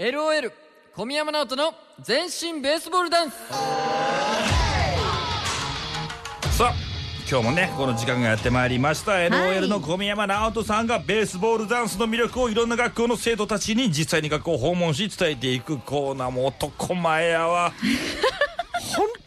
LOL 小宮山直人の全身ベースボールダンス。さあ今日もねこの時間がやってまいりました。LOL の小宮山直人さんがベースボールダンスの魅力をいろんな学校の生徒たちに実際に学校を訪問し伝えていくコーナーも男前やわ。本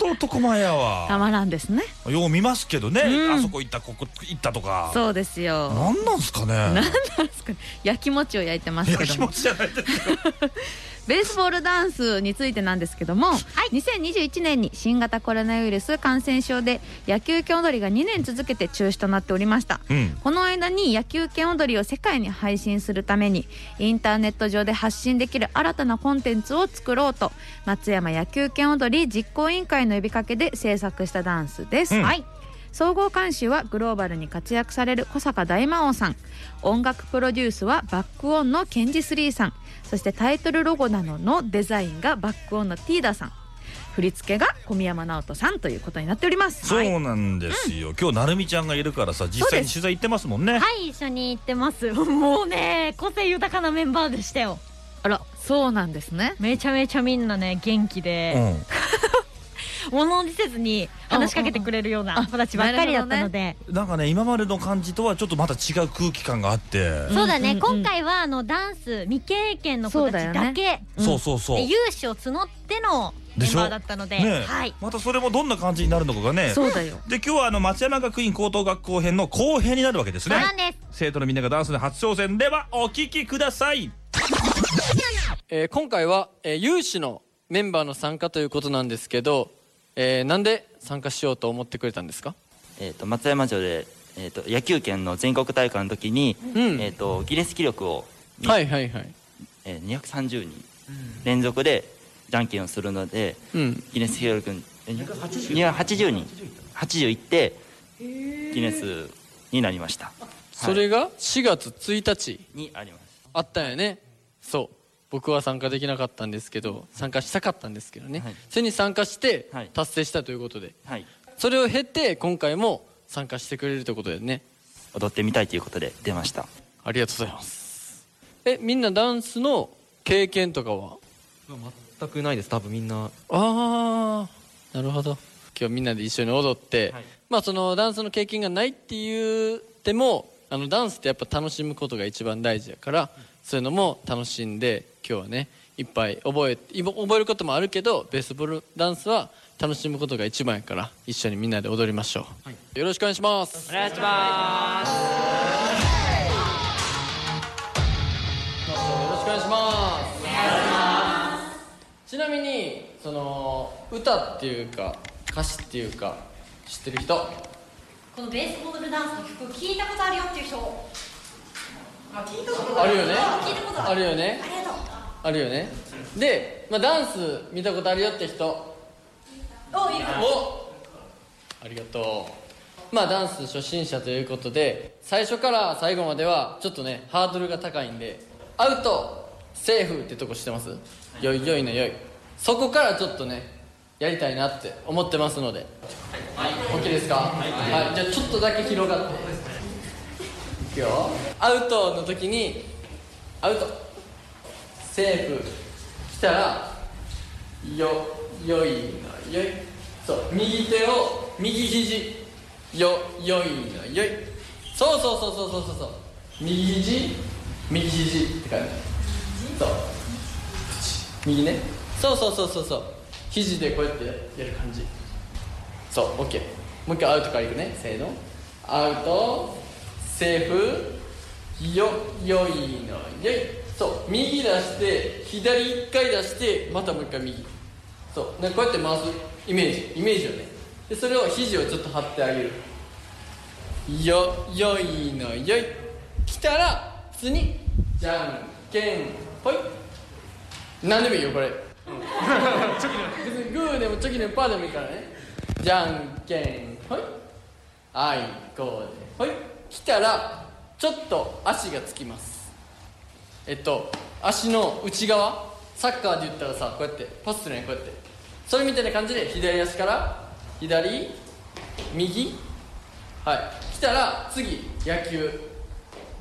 当男前やたわまらんですね。よう見ますけどね、うん。あそこ行ったここ行ったとか。そうですよ。なんなんすかね。なんなんですか焼き餅を焼いてますけどもちじゃないですよ ベースボールダンスについてなんですけども、2021年に新型コロナウイルス感染症で野球拳踊りが2年続けて中止となっておりました。うん。この間に野球拳踊りを世界に配信するためにインターネット上で発信できる新たなコンテンツを作ろうと松山野球拳踊り実行委員会の呼びかけで制作したダンスです、うん。はい総合監修はグローバルに活躍される小坂大魔王さん。音楽プロデュースはバックオンのケンジスリーさん。そしてタイトルロゴなどのデザインがバックオンのティーダさん。振り付けが小宮山直人さんということになっております。そはい。うなんですよ、今日なるみちゃんがいるからさ実際に取材行ってますもんね。はい一緒に行ってます。もうね個性豊かなメンバーでしたよ。あらそうなんですね。めちゃめちゃみんなね元気うで、ん物おじせずに話しかけてくれるような子たちばっかりだったので、なんかね今までの感じとはちょっとまた違う空気感があって、そうだね、うんうんうん。今回はあのダンス未経験の子たちそうだけうん。そうそうそう。で有志を募ってのメンバーだったのでねえ。はい。またそれもどんな感じになるのかがね。そうだよ。で今日はあの松山学院高等学校編の後編になるわけですね。生徒のみんながダンスで初挑戦ではお聞きください。えー今回は、えー有志のメンバーの参加ということなんですけど、えーなんで参加しようと思ってくれたんですか？えー、と松山城で、えー、と野球拳の全国大会の時に、うん。えー、とギネス記録を、はいはいはい。えー、230人連続でじゃんけんをするのでうん。ギネス記録にえ280人80いってギネスになりました。それが4月1日にあります。あったんやね。そう僕は参加できなかったんですけど参加したかったんですけどね、はい。それに参加してはい。達成したということで、はい。それを経て今回も参加してくれるということでね。踊ってみたいということで出ました。ありがとうございます。えみんなダンスの経験とかは？全くないです。多分みんな。ああなるほど。今日みんなで一緒に踊って、はい。まあそのダンスの経験がないって言ってもあのダンスってやっぱ楽しむことが一番大事やから、そういうのも楽しんで今日はねいっぱい覚えい覚えることもあるけどベースボールダンスは楽しむことが一番やから一緒にみんなで踊りましょう、よろしくお願いします。お願いします。よろしくお願いしますちなみにその歌っていうか歌詞っていうか知ってる人？このベースボールダンスの曲聞いたことあるよっていう人あ聞いたことある。よね。聞いたことある。よね。ありがとう。あるよね。で、まあ、ダンス見たことあるよって人。おいるおありがとう。まあダンス初心者ということで最初から最後まではちょっとねハードルが高いんでアウト。セーフってとこ知ってます？よいよいのよい。そこからちょっとねやりたいなって思ってますので。はい。OK ですか？はい、じゃあちょっとだけ広がって。いくよ。アウトの時にアウト。セーフ。来たらよよいのよい。そう右手を右肘。よよいのよい。そうそうそうそうそうそう。右肘右肘って感じ。そう。右ね。そうそうそうそうそう。肘でこうやってやる感じ。そう OK もう一回アウトからいくね。せーの。アウト。セーフ？よよいのよい。そう右出して左一回出してまたもう一回右。そうなんかこうやって回す。イメージ。イメージをね。でそれを肘をちょっと張ってあげる。よよいのよい。来たら普通にじゃんけんほい。何でもいいよこれ。別にグーでもチョキでもパーでもいいからね。じゃんけんほい。あいこうでほい来たらちょっと足がつきます。えっと足の内側サッカーで言ったらさこうやってパスするねこうやって。それみたいな感じで左足から左右。はい。来たら次野球。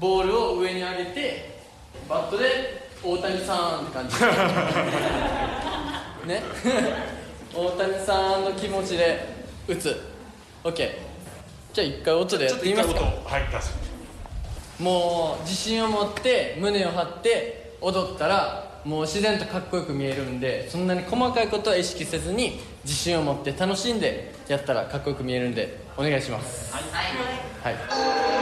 ボールを上に上げてバットで大谷さんって感じ。ね。大谷さんの気持ちで打つ。OK じゃあ一回音でやってみますか？はい出す。もう自信を持って胸を張って踊ったらもう自然とかっこよく見えるんでそんなに細かいことは意識せずに自信を持って楽しんでやったらかっこよく見えるんでお願いします。はい、来るよみ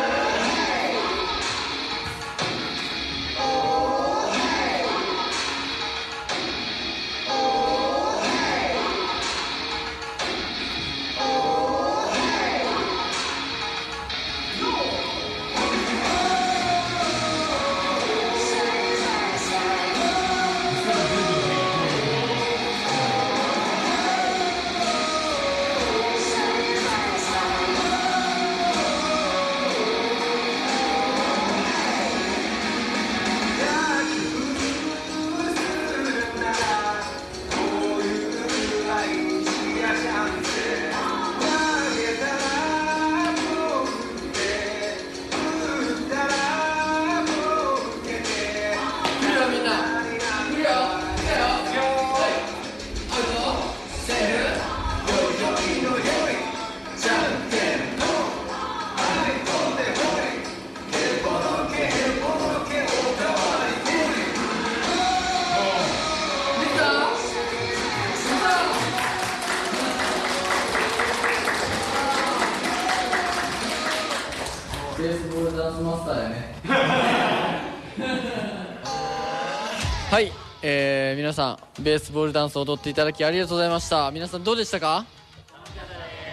皆さんベースボールダンスを踊っていただきありがとうございました。皆さんどうでしたか？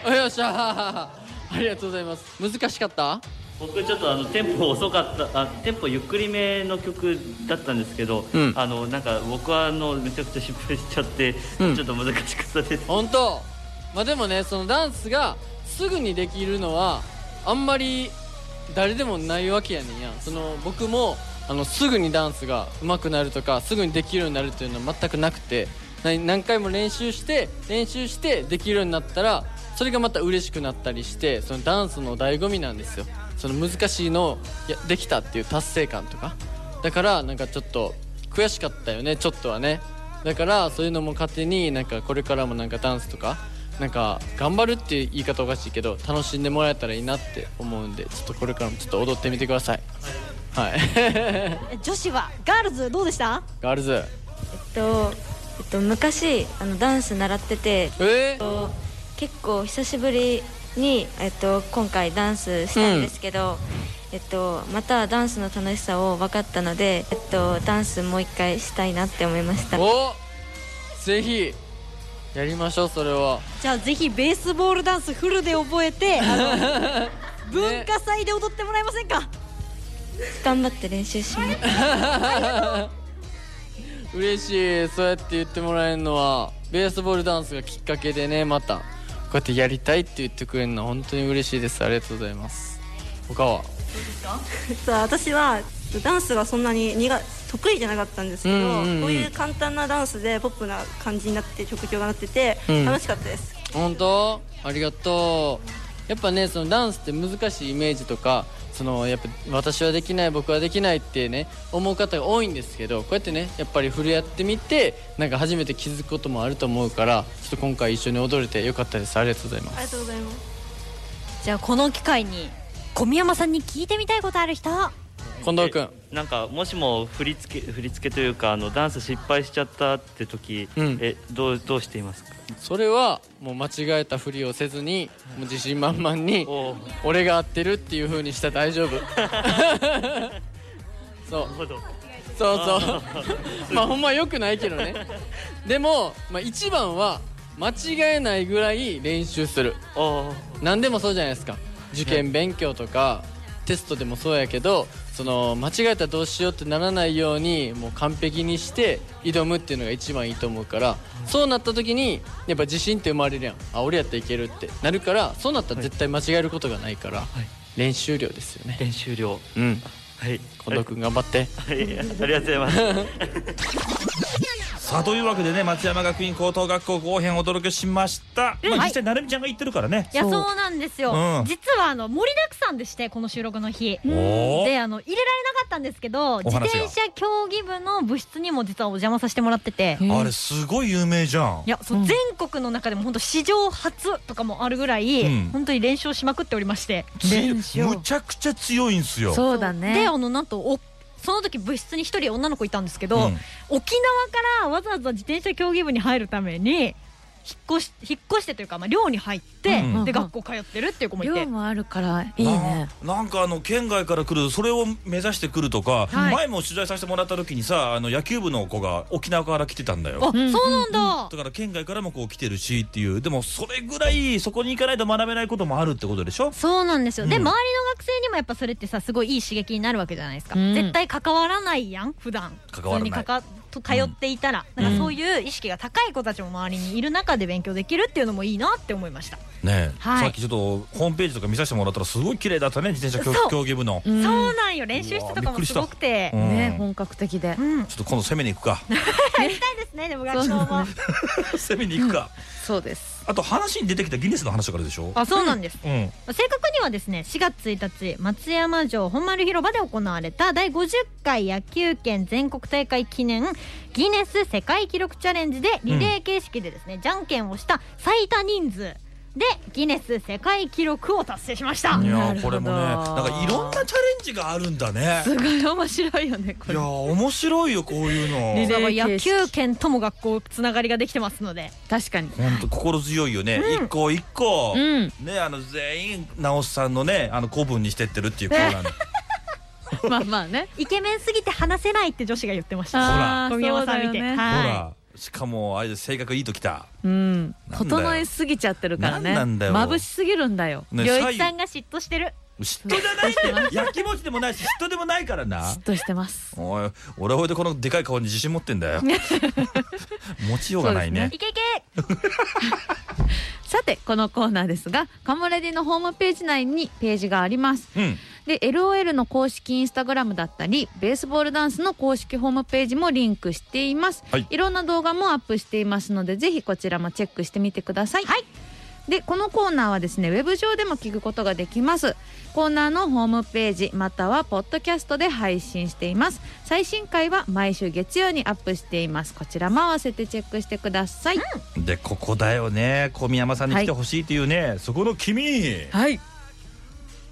よっしゃー。ありがとうございます。難しかった？僕ちょっとあのテンポ遅かったあテンポゆっくりめの曲だったんですけど、うん。あのなんか僕はあのめちゃくちゃ失敗しちゃって、うん。ちょっと難しかったです。本当？まあでもねそのダンスがすぐにできるのはあんまり誰でもないわけやねんやその僕もあのすぐにダンスが上手くなるとかすぐにできるようになるっていうのは全くなくて何回も練習して練習してできるようになったらそれがまた嬉しくなったりしてそのダンスの醍醐味なんですよ。その難しいのをやできたっていう達成感とか。だからなんかちょっと悔しかったよねちょっとはね。だからそういうのも糧になんかこれからもなんかダンスとかなんか頑張るっていう言い方おかしいけど楽しんでもらえたらいいなって思うんでちょっとこれからもちょっと踊ってみてください。はい。女子はガールズどうでした？ガールズ。えっと、えっと、昔あのダンス習ってて、え？えっと、結構久しぶりに、えっと、今回ダンスしたんですけど、えっと、またダンスの楽しさを分かったので、えっと、ダンスもう一回したいなって思いました。おぜひやりましょうそれは。じゃあぜひベースボールダンスフルで覚えてあの 文化祭で踊ってもらえませんか、頑張って練習します嬉しい。そうやって言ってもらえるのはベースボールダンスがきっかけでねまた。こうやってやりたいって言ってくれるのは本当に嬉しいです。ありがとうございます。他は？実は私はダンスがそんなに苦得意じゃなかったんですけど、うんうんうん。こういう簡単なダンスでポップな感じになって曲調がなってて、うん楽しかったです本当ありがとうやっぱねそのダンスって難しいイメージとかそのやっぱ私はできない僕はできないってね思う方が多いんですけどこうやってねやっぱり触れ合ってみてなんか初めて気づくこともあると思うからちょっと今回一緒に踊れてよかったです。ありがとうございまありがすとうございます。じゃあこの機会に小宮山さんに聞いてみたいことある人。近藤君。えなんかもしも振り付け振り付けというかあのダンス失敗しちゃったって時、うん。えどうどうしていますか？それはもう間違えたふりをせずにもう自信満々に俺が合ってるっていう風にしたら大丈夫。そう。そうそう。まあほんまよくないけどね。でも、まあ、一番は間違えないぐらい練習する。何でもそうじゃないですか。受験勉強とかテストでもそうやけどその間違えたらどうしようってならないようにもう完璧にして挑むっていうのが一番いいと思うからそうなった時にやっぱ自信って生まれるやん。あ俺やったらいけるって。なるからそうなったら絶対間違えることがないから、練習量ですよね。練習量。うん。はい。近藤君頑張って。はい。ありがとうございます さあというわけでね松山学院高等学校後編をお届けしました、まあ、実際なるみちゃんが言ってるからね。いやそう。なんですよ、うん。実はあの盛りだくさんでしてこの収録の日。であの入れられなかったんですけど自転車競技部の部室にも実はお邪魔させてもらってて。あれすごい有名じゃん。いやそう、全国の中でも本当史上初とかもあるぐらい、うん。本当に練習しまくっておりまして。練習。むちゃくちゃ強いんすよ。そう。だね。であのなんとおその時部室に一人女の子いたんですけど、うん。沖縄からわざわざ自転車競技部に入るために引っ越し引っ越してというか、まあ、寮に入って、うんで学校通ってるっていう子もいて。量もあるからいいね。ななんかあの県外から来るそれを目指してくるとか、はい。前も取材させてもらった時にさあの野球部の子が沖縄から来てたんだよ。あ、そうなんだ、だから県外からもこう来てるしっていうでもそれぐらいそこに行かないと学べないこともあるってことでしょ？そうなんですよ、でうん。周りの学生にもやっぱそれってさすごいいい刺激になるわけじゃないですか、うん。絶対関わらないやん普段。関わらない。普通っていたら、だからそういう意識が高い子たちも周りにいる中で勉強できるっていうのもいいなって思いました、ねえ、はい。さっきちょっとホームページとか見させてもらったらすごい綺麗だったね自転車競技部の、うんそうなんよ。練習室とかもすごくて。うんね。本格的で。うん、ちょっと今度攻めに行くか。やりたいですねでも学校も、攻めに行くか、そうですあと話に出てきたギネスの話からでしょ？あそうなんです、うん。正確にはですね4月1日松山城本丸広場で行われた第50回野球拳全国大会記念ギネス世界記録チャレンジでリレー形式でですね、じゃんけんをした最多人数でギネス世界記録を達成しました、いやなるほど。ーこれもねなんかいろんなチャレンジがあるんだね。すごい面白いよねこれ。いやー面白いよこういうの。野球拳とも学校つながりができてますので。確かに。本当心強いよね、一個一個、うん。ねあの全員直しさんのねあの古文にしてってるっていうコーナー。の まあまあね。イケメンすぎて話せないって女子が言ってました。小宮山さん見て、ね。ほはらしかもあれで性格いいときた。うん。整えすぎちゃってるからね。なんだよ。眩しすぎるんだよ。ねい良一さんが嫉妬してる。嫉妬じゃないんだよやきもちでもないし嫉妬でもないからな。嫉妬してます。おい俺は俺でこのでかい顔に自信持ってんだよ。持ちようがないね。いけいけさてこのコーナーですがカモレディのホームページ内にページがあります。うん。で LOL の公式インスタグラムだったりベースボールダンスの公式ホームページもリンクしています、はい。いろんな動画もアップしていますのでぜひこちらもチェックしてみてください、はいでこのコーナーはですねウェブ上でも聞くことができます。コーナーのホームページまたはポッドキャストで配信しています。最新回は毎週月曜にアップしています。こちらも合わせてチェックしてください、でここだよね。小宮山さんに来てほしいっていうね、そこの君。はい。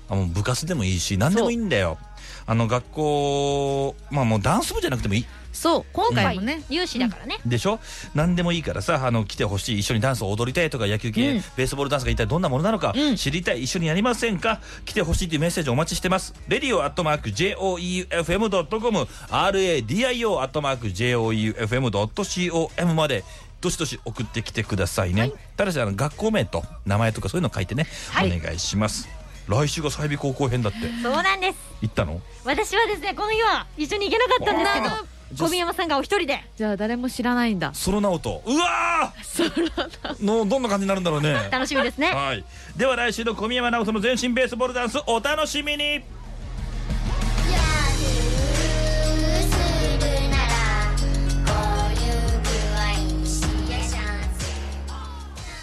あもう部活でもいいし何でもいいんだよ。あの学校まあもうダンス部じゃなくてもいいそう今回もね、有志だからね、でしょ？何でもいいからさあの来てほしい一緒にダンスを踊りたいとか野球系、うん。ベースボールダンスが一体どんなものなのか、うん。知りたい一緒にやりませんか？来てほしいというメッセージお待ちしてます。レディオアットマーク JOEFM.com RADIO アットマーク JOEFM.com までどしどし送ってきてくださいね、ただしあの学校名と名前とかそういうの書いてね、はい。お願いします。来週が済美高校編だって。そうなんです。行ったの？私はですねこの日は一緒に行けなかったんですけど小宮山さんがお一人で。じゃあ誰も知らないんだ。ソロナオト。うわー！のどんな感じになるんだろうね。楽しみですね。はい、では来週の小宮山直人の全身ベースボールダンスお楽しみに「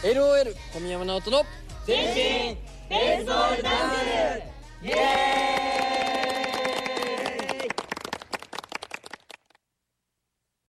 LOL 小宮山直人のベースボールダンス。イエーイ